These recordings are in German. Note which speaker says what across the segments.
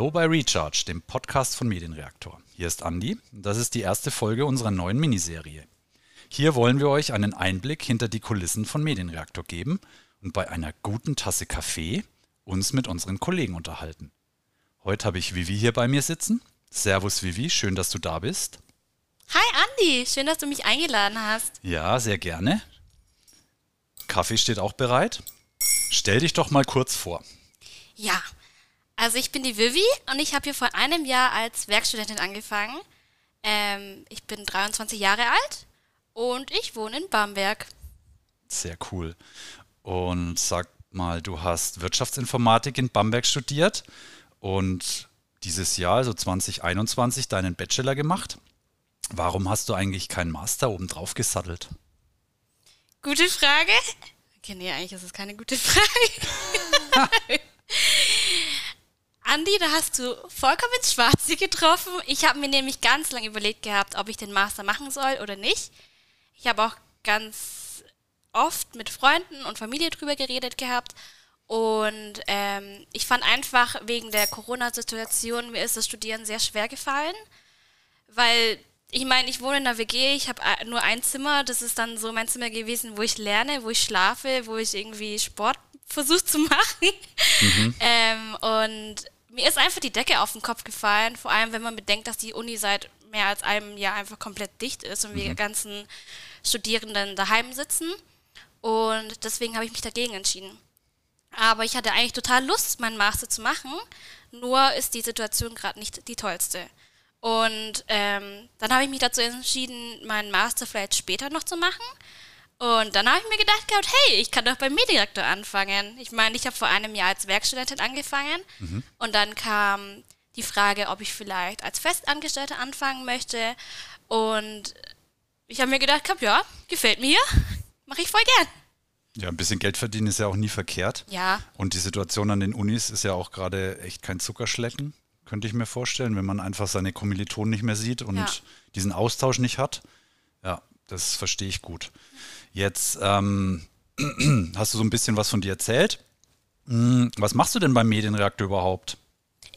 Speaker 1: Hallo bei Recharge, dem Podcast von Medienreaktor. Hier ist Andi und das ist die erste Folge unserer neuen Miniserie. Hier wollen wir euch einen Einblick hinter die Kulissen von Medienreaktor geben und bei einer guten Tasse Kaffee uns mit unseren Kollegen unterhalten. Heute habe ich Vivi hier bei mir sitzen. Servus Vivi, schön, dass du da bist.
Speaker 2: Hi Andi, schön, dass du mich eingeladen hast.
Speaker 1: Ja, sehr gerne. Kaffee steht auch bereit. Stell dich doch mal kurz vor.
Speaker 2: Ja, also ich bin die Vivi und ich habe hier vor einem Jahr als Werkstudentin angefangen. Ähm, ich bin 23 Jahre alt und ich wohne in Bamberg.
Speaker 1: Sehr cool. Und sag mal, du hast Wirtschaftsinformatik in Bamberg studiert und dieses Jahr, also 2021, deinen Bachelor gemacht. Warum hast du eigentlich keinen Master obendrauf gesattelt?
Speaker 2: Gute Frage. Okay, nee, eigentlich ist es keine gute Frage. Andi, da hast du vollkommen ins Schwarze getroffen. Ich habe mir nämlich ganz lange überlegt gehabt, ob ich den Master machen soll oder nicht. Ich habe auch ganz oft mit Freunden und Familie drüber geredet gehabt. Und ähm, ich fand einfach wegen der Corona-Situation, mir ist das Studieren sehr schwer gefallen. Weil, ich meine, ich wohne in der WG, ich habe nur ein Zimmer. Das ist dann so mein Zimmer gewesen, wo ich lerne, wo ich schlafe, wo ich irgendwie Sport versuche zu machen. Mhm. ähm, und mir ist einfach die Decke auf den Kopf gefallen, vor allem wenn man bedenkt, dass die Uni seit mehr als einem Jahr einfach komplett dicht ist und mhm. wir ganzen Studierenden daheim sitzen. Und deswegen habe ich mich dagegen entschieden. Aber ich hatte eigentlich total Lust, meinen Master zu machen, nur ist die Situation gerade nicht die tollste. Und ähm, dann habe ich mich dazu entschieden, meinen Master vielleicht später noch zu machen. Und dann habe ich mir gedacht gehabt, hey, ich kann doch beim Mediendirektor anfangen. Ich meine, ich habe vor einem Jahr als Werkstudentin angefangen mhm. und dann kam die Frage, ob ich vielleicht als Festangestellte anfangen möchte. Und ich habe mir gedacht gehabt, ja, gefällt mir, mache ich voll gern.
Speaker 1: Ja, ein bisschen Geld verdienen ist ja auch nie verkehrt.
Speaker 2: Ja.
Speaker 1: Und die Situation an den Unis ist ja auch gerade echt kein Zuckerschlecken, könnte ich mir vorstellen, wenn man einfach seine Kommilitonen nicht mehr sieht und ja. diesen Austausch nicht hat. Ja, das verstehe ich gut. Jetzt ähm, hast du so ein bisschen was von dir erzählt. Hm, was machst du denn beim Medienreaktor überhaupt?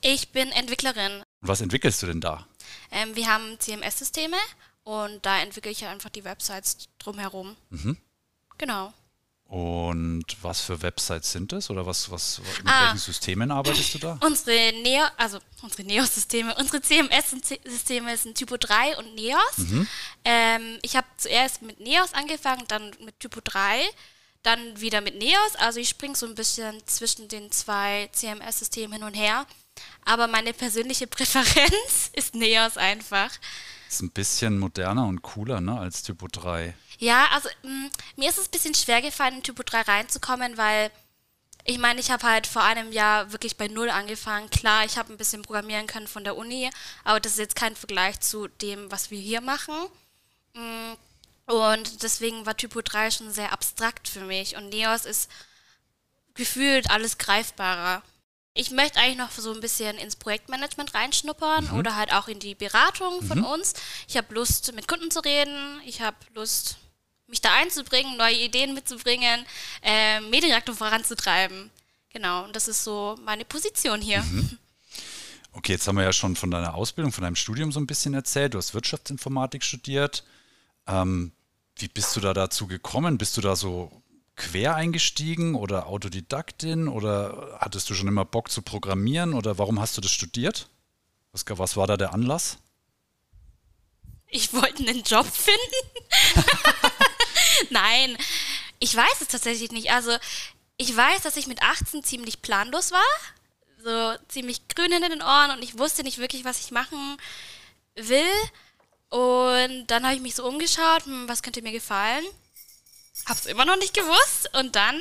Speaker 2: Ich bin Entwicklerin.
Speaker 1: Was entwickelst du denn da?
Speaker 2: Ähm, wir haben CMS-Systeme und da entwickle ich einfach die Websites drumherum. Mhm. Genau.
Speaker 1: Und was für Websites sind das oder was, was mit ah, welchen Systemen arbeitest du da?
Speaker 2: Unsere Neo, also unsere Neo-Systeme, unsere CMS-Systeme sind Typo 3 und Neos. Mhm. Ähm, ich habe zuerst mit Neos angefangen, dann mit Typo 3, dann wieder mit Neos. Also ich springe so ein bisschen zwischen den zwei CMS-Systemen hin und her. Aber meine persönliche Präferenz ist Neos einfach.
Speaker 1: Ist ein bisschen moderner und cooler ne, als Typo 3.
Speaker 2: Ja, also mh, mm, mir ist es ein bisschen schwer gefallen, in Typo 3 reinzukommen, weil ich meine, ich habe halt vor einem Jahr wirklich bei Null angefangen. Klar, ich habe ein bisschen programmieren können von der Uni, aber das ist jetzt kein Vergleich zu dem, was wir hier machen. Mm, und deswegen war Typo 3 schon sehr abstrakt für mich. Und Neos ist gefühlt alles greifbarer. Ich möchte eigentlich noch so ein bisschen ins Projektmanagement reinschnuppern mhm. oder halt auch in die Beratung von mhm. uns. Ich habe Lust, mit Kunden zu reden. Ich habe Lust, mich da einzubringen, neue Ideen mitzubringen, äh, Medienreaktor voranzutreiben. Genau, und das ist so meine Position hier. Mhm.
Speaker 1: Okay, jetzt haben wir ja schon von deiner Ausbildung, von deinem Studium so ein bisschen erzählt. Du hast Wirtschaftsinformatik studiert. Ähm, wie bist du da dazu gekommen? Bist du da so quer eingestiegen oder Autodidaktin oder hattest du schon immer Bock zu programmieren oder warum hast du das studiert? Was, was war da der Anlass?
Speaker 2: Ich wollte einen Job finden. Nein, ich weiß es tatsächlich nicht. Also, ich weiß, dass ich mit 18 ziemlich planlos war. So ziemlich grün hinter den Ohren und ich wusste nicht wirklich, was ich machen will. Und dann habe ich mich so umgeschaut, hm, was könnte mir gefallen? Hab's immer noch nicht gewusst. Und dann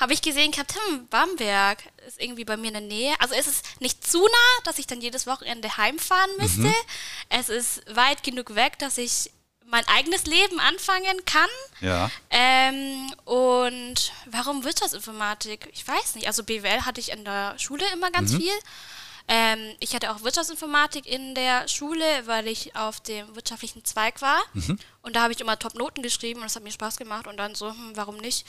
Speaker 2: habe ich gesehen gehabt, hm, Bamberg ist irgendwie bei mir in der Nähe. Also es ist nicht zu nah, dass ich dann jedes Wochenende heimfahren müsste. Mhm. Es ist weit genug weg, dass ich mein eigenes Leben anfangen kann.
Speaker 1: Ja.
Speaker 2: Ähm, und warum Wirtschaftsinformatik? Ich weiß nicht. Also BWL hatte ich in der Schule immer ganz mhm. viel. Ähm, ich hatte auch Wirtschaftsinformatik in der Schule, weil ich auf dem wirtschaftlichen Zweig war. Mhm. Und da habe ich immer Top-Noten geschrieben und es hat mir Spaß gemacht. Und dann so, hm, warum nicht?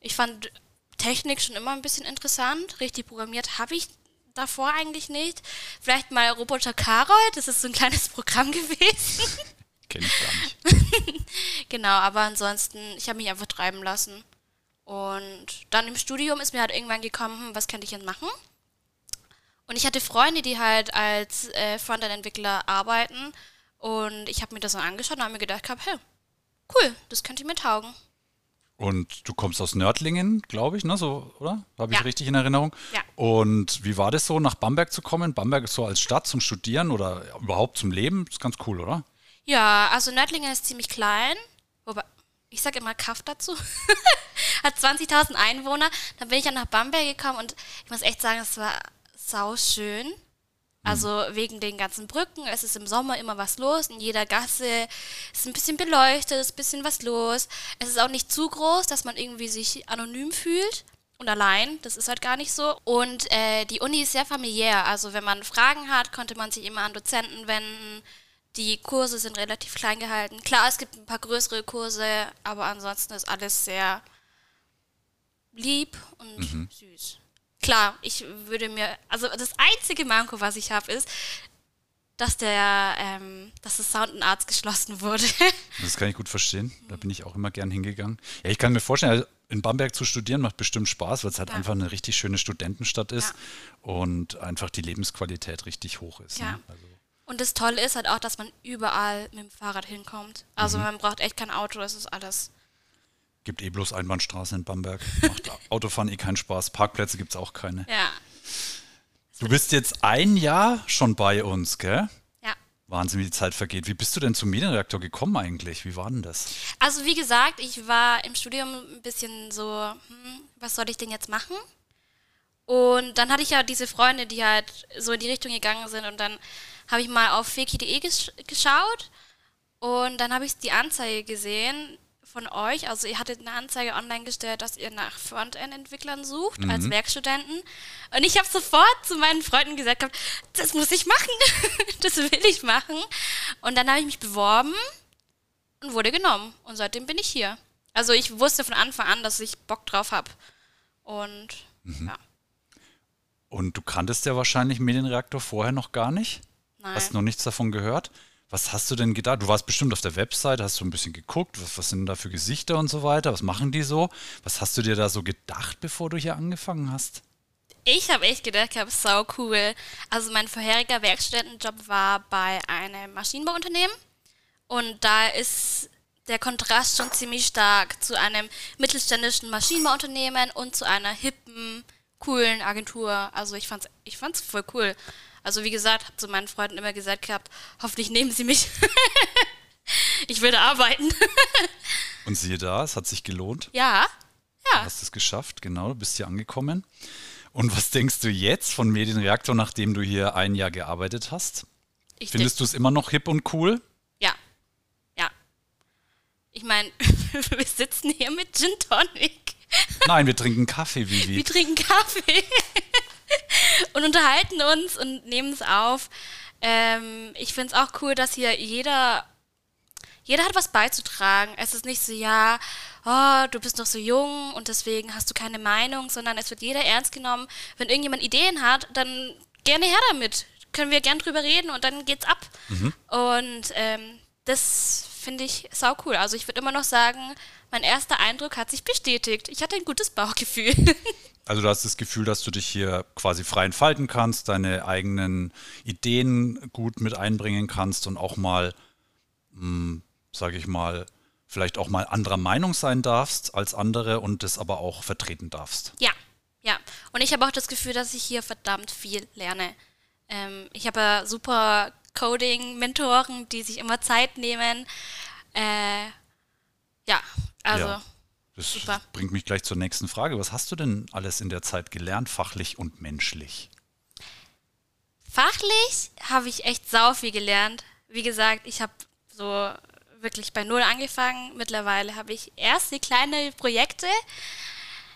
Speaker 2: Ich fand Technik schon immer ein bisschen interessant. Richtig programmiert habe ich davor eigentlich nicht. Vielleicht mal Roboter Karol, das ist so ein kleines Programm gewesen.
Speaker 1: Kenn ich gar nicht.
Speaker 2: genau, aber ansonsten, ich habe mich einfach treiben lassen. Und dann im Studium ist mir halt irgendwann gekommen, hm, was könnte ich jetzt machen? Und ich hatte Freunde, die halt als äh, Frontend-Entwickler arbeiten. Und ich habe mir das dann angeschaut und habe mir gedacht, hey, cool, das könnte mir taugen.
Speaker 1: Und du kommst aus Nördlingen, glaube ich, ne? So, oder? Habe ich
Speaker 2: Ja.
Speaker 1: richtig in Erinnerung?
Speaker 2: Ja.
Speaker 1: Und wie war das so, nach Bamberg zu kommen? Bamberg ist so als Stadt zum Studieren oder überhaupt zum Leben? Ist ganz cool, oder?
Speaker 2: Ja, also Nördlingen ist ziemlich klein. Wobei, ich sage immer Kaff dazu. Hat 20.000 Einwohner. Dann bin ich dann nach Bamberg gekommen und ich muss echt sagen, es war sauschön. Also wegen den ganzen Brücken. Es ist im Sommer immer was los. In jeder Gasse ist ein bisschen beleuchtet, ist ein bisschen was los. Es ist auch nicht zu groß, dass man irgendwie sich anonym fühlt und allein. Das ist halt gar nicht so. Und äh, die Uni ist sehr familiär. Also wenn man Fragen hat, konnte man sich immer an Dozenten wenden. Die Kurse sind relativ klein gehalten. Klar, es gibt ein paar größere Kurse, aber ansonsten ist alles sehr lieb und süß. Klar, ich würde mir, also das einzige Manko, was ich habe, ist, dass der, ähm, dass das Sound and Arts geschlossen wurde.
Speaker 1: Das kann ich gut verstehen. Da bin ich auch immer gern hingegangen. Ja, ich kann mir vorstellen, also in Bamberg zu studieren macht bestimmt Spaß, weil es halt
Speaker 2: Ja.
Speaker 1: einfach eine richtig schöne Studentenstadt ist
Speaker 2: Ja.
Speaker 1: und einfach die Lebensqualität richtig hoch ist.
Speaker 2: Ja.
Speaker 1: Ne? Also,
Speaker 2: Und das Tolle ist halt auch, dass man überall mit dem Fahrrad hinkommt. Also
Speaker 1: Mhm.
Speaker 2: man braucht echt kein Auto, das ist alles.
Speaker 1: Gibt eh bloß Einbahnstraße in Bamberg. Macht Autofahren eh keinen Spaß. Parkplätze gibt es auch keine.
Speaker 2: Ja.
Speaker 1: Du bist jetzt ein Jahr schon bei uns, gell?
Speaker 2: Ja.
Speaker 1: Wahnsinn, wie die Zeit vergeht. Wie bist du denn zum Medienreaktor gekommen eigentlich? Wie war denn das?
Speaker 2: Also wie gesagt, ich war im Studium ein bisschen so, hm, was soll ich denn jetzt machen? Und dann hatte ich ja diese Freunde, die halt so in die Richtung gegangen sind und dann habe ich mal auf feki.de gesch geschaut und dann habe ich die Anzeige gesehen von euch. Also ihr hattet eine Anzeige online gestellt, dass ihr nach Frontend-Entwicklern sucht als Werkstudenten. Und ich habe sofort zu meinen Freunden gesagt, gehabt, das muss ich machen, das will ich machen. Und dann habe ich mich beworben und wurde genommen. Und seitdem bin ich hier. Also ich wusste von Anfang an, dass ich Bock drauf habe. Und ja,
Speaker 1: Und du kanntest ja wahrscheinlich Medienreaktor vorher noch gar nicht?
Speaker 2: nein.
Speaker 1: Hast noch nichts davon gehört? Was hast du denn gedacht? Du warst bestimmt auf der Website, hast so ein bisschen geguckt, was, was sind da für Gesichter und so weiter, was machen die so? Was hast du dir da so gedacht, bevor du hier angefangen hast?
Speaker 2: Ich habe echt gedacht, ich habe sau cool. Also mein vorheriger Werkstudentenjob war bei einem Maschinenbauunternehmen und da ist der Kontrast schon ziemlich stark zu einem mittelständischen Maschinenbauunternehmen und zu einer hippen, coolen Agentur. Also ich fand's, ich fand's voll cool. Also wie gesagt, habe zu meinen Freunden immer gesagt gehabt, hoffentlich nehmen sie mich. ich würde arbeiten.
Speaker 1: Und siehe da, es hat sich gelohnt.
Speaker 2: ja,
Speaker 1: Du
Speaker 2: ja.
Speaker 1: hast es geschafft, genau, du bist hier angekommen. Und was denkst du jetzt von Medienreaktor, nachdem du hier ein Jahr gearbeitet hast?
Speaker 2: Ich
Speaker 1: Findest du es immer noch hip und cool?
Speaker 2: Ja. Ja. Ich meine, wir sitzen hier mit Gin Tonic.
Speaker 1: Nein, wir trinken Kaffee, Vivi.
Speaker 2: Wir trinken Kaffee und unterhalten uns und nehmen es auf. Ähm, ich finde es auch cool, dass hier jeder, jeder hat was beizutragen. Es ist nicht so, ja, oh, du bist noch so jung und deswegen hast du keine Meinung, sondern es wird jeder ernst genommen. Wenn irgendjemand Ideen hat, dann gerne her damit. Können wir gern drüber reden und dann geht's ab. Und ähm, das finde ich sau cool. Also ich würde immer noch sagen, mein erster Eindruck hat sich bestätigt. Ich hatte ein gutes Bauchgefühl.
Speaker 1: Also du hast das Gefühl, dass du dich hier quasi frei entfalten kannst, deine eigenen Ideen gut mit einbringen kannst und auch mal, sage ich mal, vielleicht auch mal anderer Meinung sein darfst als andere und das aber auch vertreten darfst.
Speaker 2: Ja, ja. Und ich habe auch das Gefühl, dass ich hier verdammt viel lerne. Ähm, ich habe ja super Coding-Mentoren, die sich immer Zeit nehmen. Äh, ja, also
Speaker 1: Ja. Das
Speaker 2: Super.
Speaker 1: bringt mich gleich zur nächsten Frage. Was hast du denn alles in der Zeit gelernt, fachlich und menschlich?
Speaker 2: fachlich habe ich echt sau viel gelernt. Wie gesagt, ich habe so wirklich bei Null angefangen. Mittlerweile habe ich erste kleine Projekte.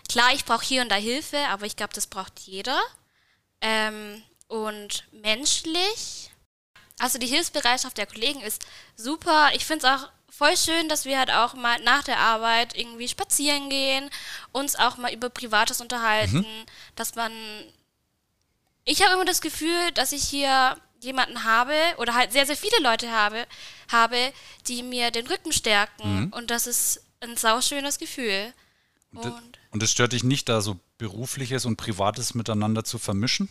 Speaker 2: Klar, ich brauche hier und da Hilfe, aber ich glaube, das braucht jeder. Ähm, und menschlich, also die Hilfsbereitschaft der Kollegen ist super. Ich finde es auch voll schön, dass wir halt auch mal nach der Arbeit irgendwie spazieren gehen, uns auch mal über Privates unterhalten, dass man ich habe immer das Gefühl, dass ich hier jemanden habe oder halt sehr, sehr viele Leute habe, habe, die mir den Rücken stärken. Mhm. Und das ist ein sauschönes Gefühl.
Speaker 1: Und, und es stört dich nicht, da so berufliches und privates miteinander zu vermischen?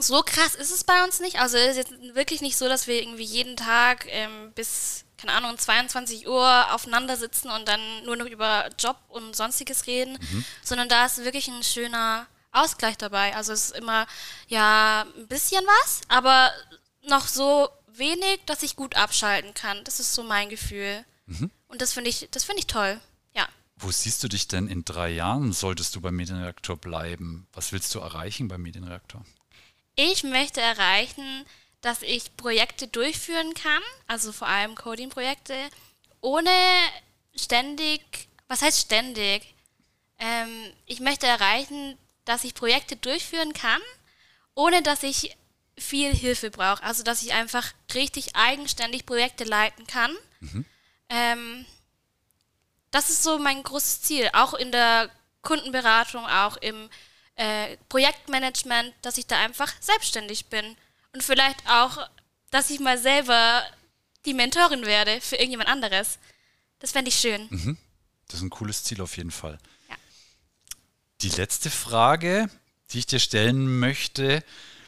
Speaker 2: So krass ist es bei uns nicht. Also es ist jetzt wirklich nicht so, dass wir irgendwie jeden Tag ähm, bis, keine Ahnung, 22 Uhr aufeinander sitzen und dann nur noch über Job und sonstiges reden, mhm. sondern da ist wirklich ein schöner Ausgleich dabei. Also es ist immer, ja, ein bisschen was, aber noch so wenig, dass ich gut abschalten kann. Das ist so mein Gefühl. Mhm. Und das finde ich, das finde ich toll. Ja.
Speaker 1: Wo siehst du dich denn in drei Jahren? Solltest du beim Medienreaktor bleiben? Was willst du erreichen beim Medienreaktor?
Speaker 2: Ich möchte erreichen, dass ich Projekte durchführen kann, also vor allem Coding-Projekte, ohne ständig, was heißt ständig? Ähm, ich möchte erreichen, dass ich Projekte durchführen kann, ohne dass ich viel Hilfe brauche. Also dass ich einfach richtig eigenständig Projekte leiten kann. Mhm. Ähm, das ist so mein großes Ziel, auch in der Kundenberatung, auch im äh, Projektmanagement, dass ich da einfach selbstständig bin. Und vielleicht auch, dass ich mal selber die Mentorin werde für irgendjemand anderes. Das fände ich schön.
Speaker 1: Mhm. Das ist ein cooles Ziel auf jeden Fall. Die letzte Frage, die ich dir stellen möchte,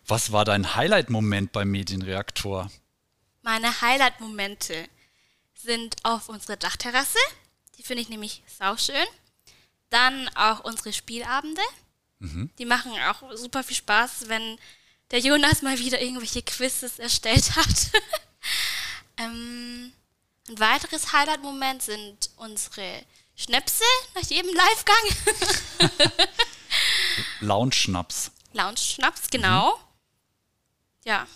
Speaker 1: was war dein Highlight-Moment beim Medienreaktor?
Speaker 2: Meine Highlight-Momente sind auf unserer Dachterrasse. Die finde ich nämlich sauschön. Dann auch unsere Spielabende. Mhm. Die machen auch super viel Spaß, wenn der Jonas mal wieder irgendwelche Quizzes erstellt hat. ähm, ein weiteres Highlight-Moment sind unsere Schnäpse nach jedem Livegang.
Speaker 1: Lounge-Schnaps.
Speaker 2: Lounge-Schnaps, genau. Mhm. Ja.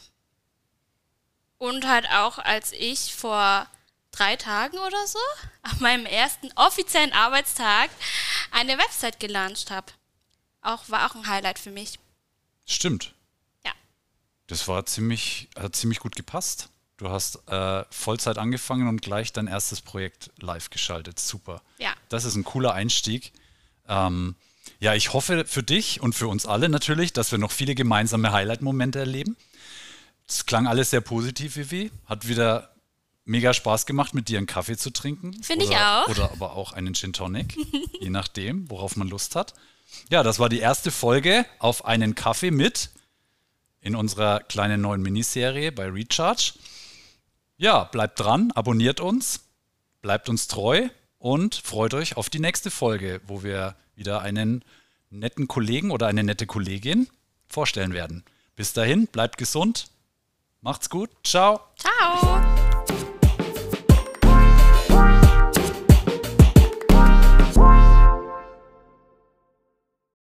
Speaker 2: Und halt auch, als ich vor drei Tagen oder so, an meinem ersten offiziellen Arbeitstag, eine Website gelauncht habe. Auch, war auch ein Highlight für mich.
Speaker 1: Stimmt.
Speaker 2: Ja.
Speaker 1: Das war ziemlich, hat ziemlich gut gepasst. Du hast äh, Vollzeit angefangen und gleich dein erstes Projekt live geschaltet. Super.
Speaker 2: Ja.
Speaker 1: Das ist ein cooler Einstieg. Ähm, ja, ich hoffe für dich und für uns alle natürlich, dass wir noch viele gemeinsame Highlight-Momente erleben. Es klang alles sehr positiv, Vivi. Hat wieder mega Spaß gemacht, mit dir einen Kaffee zu trinken.
Speaker 2: Finde ich auch.
Speaker 1: Oder aber auch einen Gin Tonic, je nachdem, worauf man Lust hat. Ja, das war die erste Folge auf einen Kaffee mit in unserer kleinen neuen Miniserie bei Recharge. Ja, bleibt dran, abonniert uns, bleibt uns treu und freut euch auf die nächste Folge, wo wir wieder einen netten Kollegen oder eine nette Kollegin vorstellen werden. Bis dahin, bleibt gesund, macht's gut, ciao.
Speaker 2: Ciao.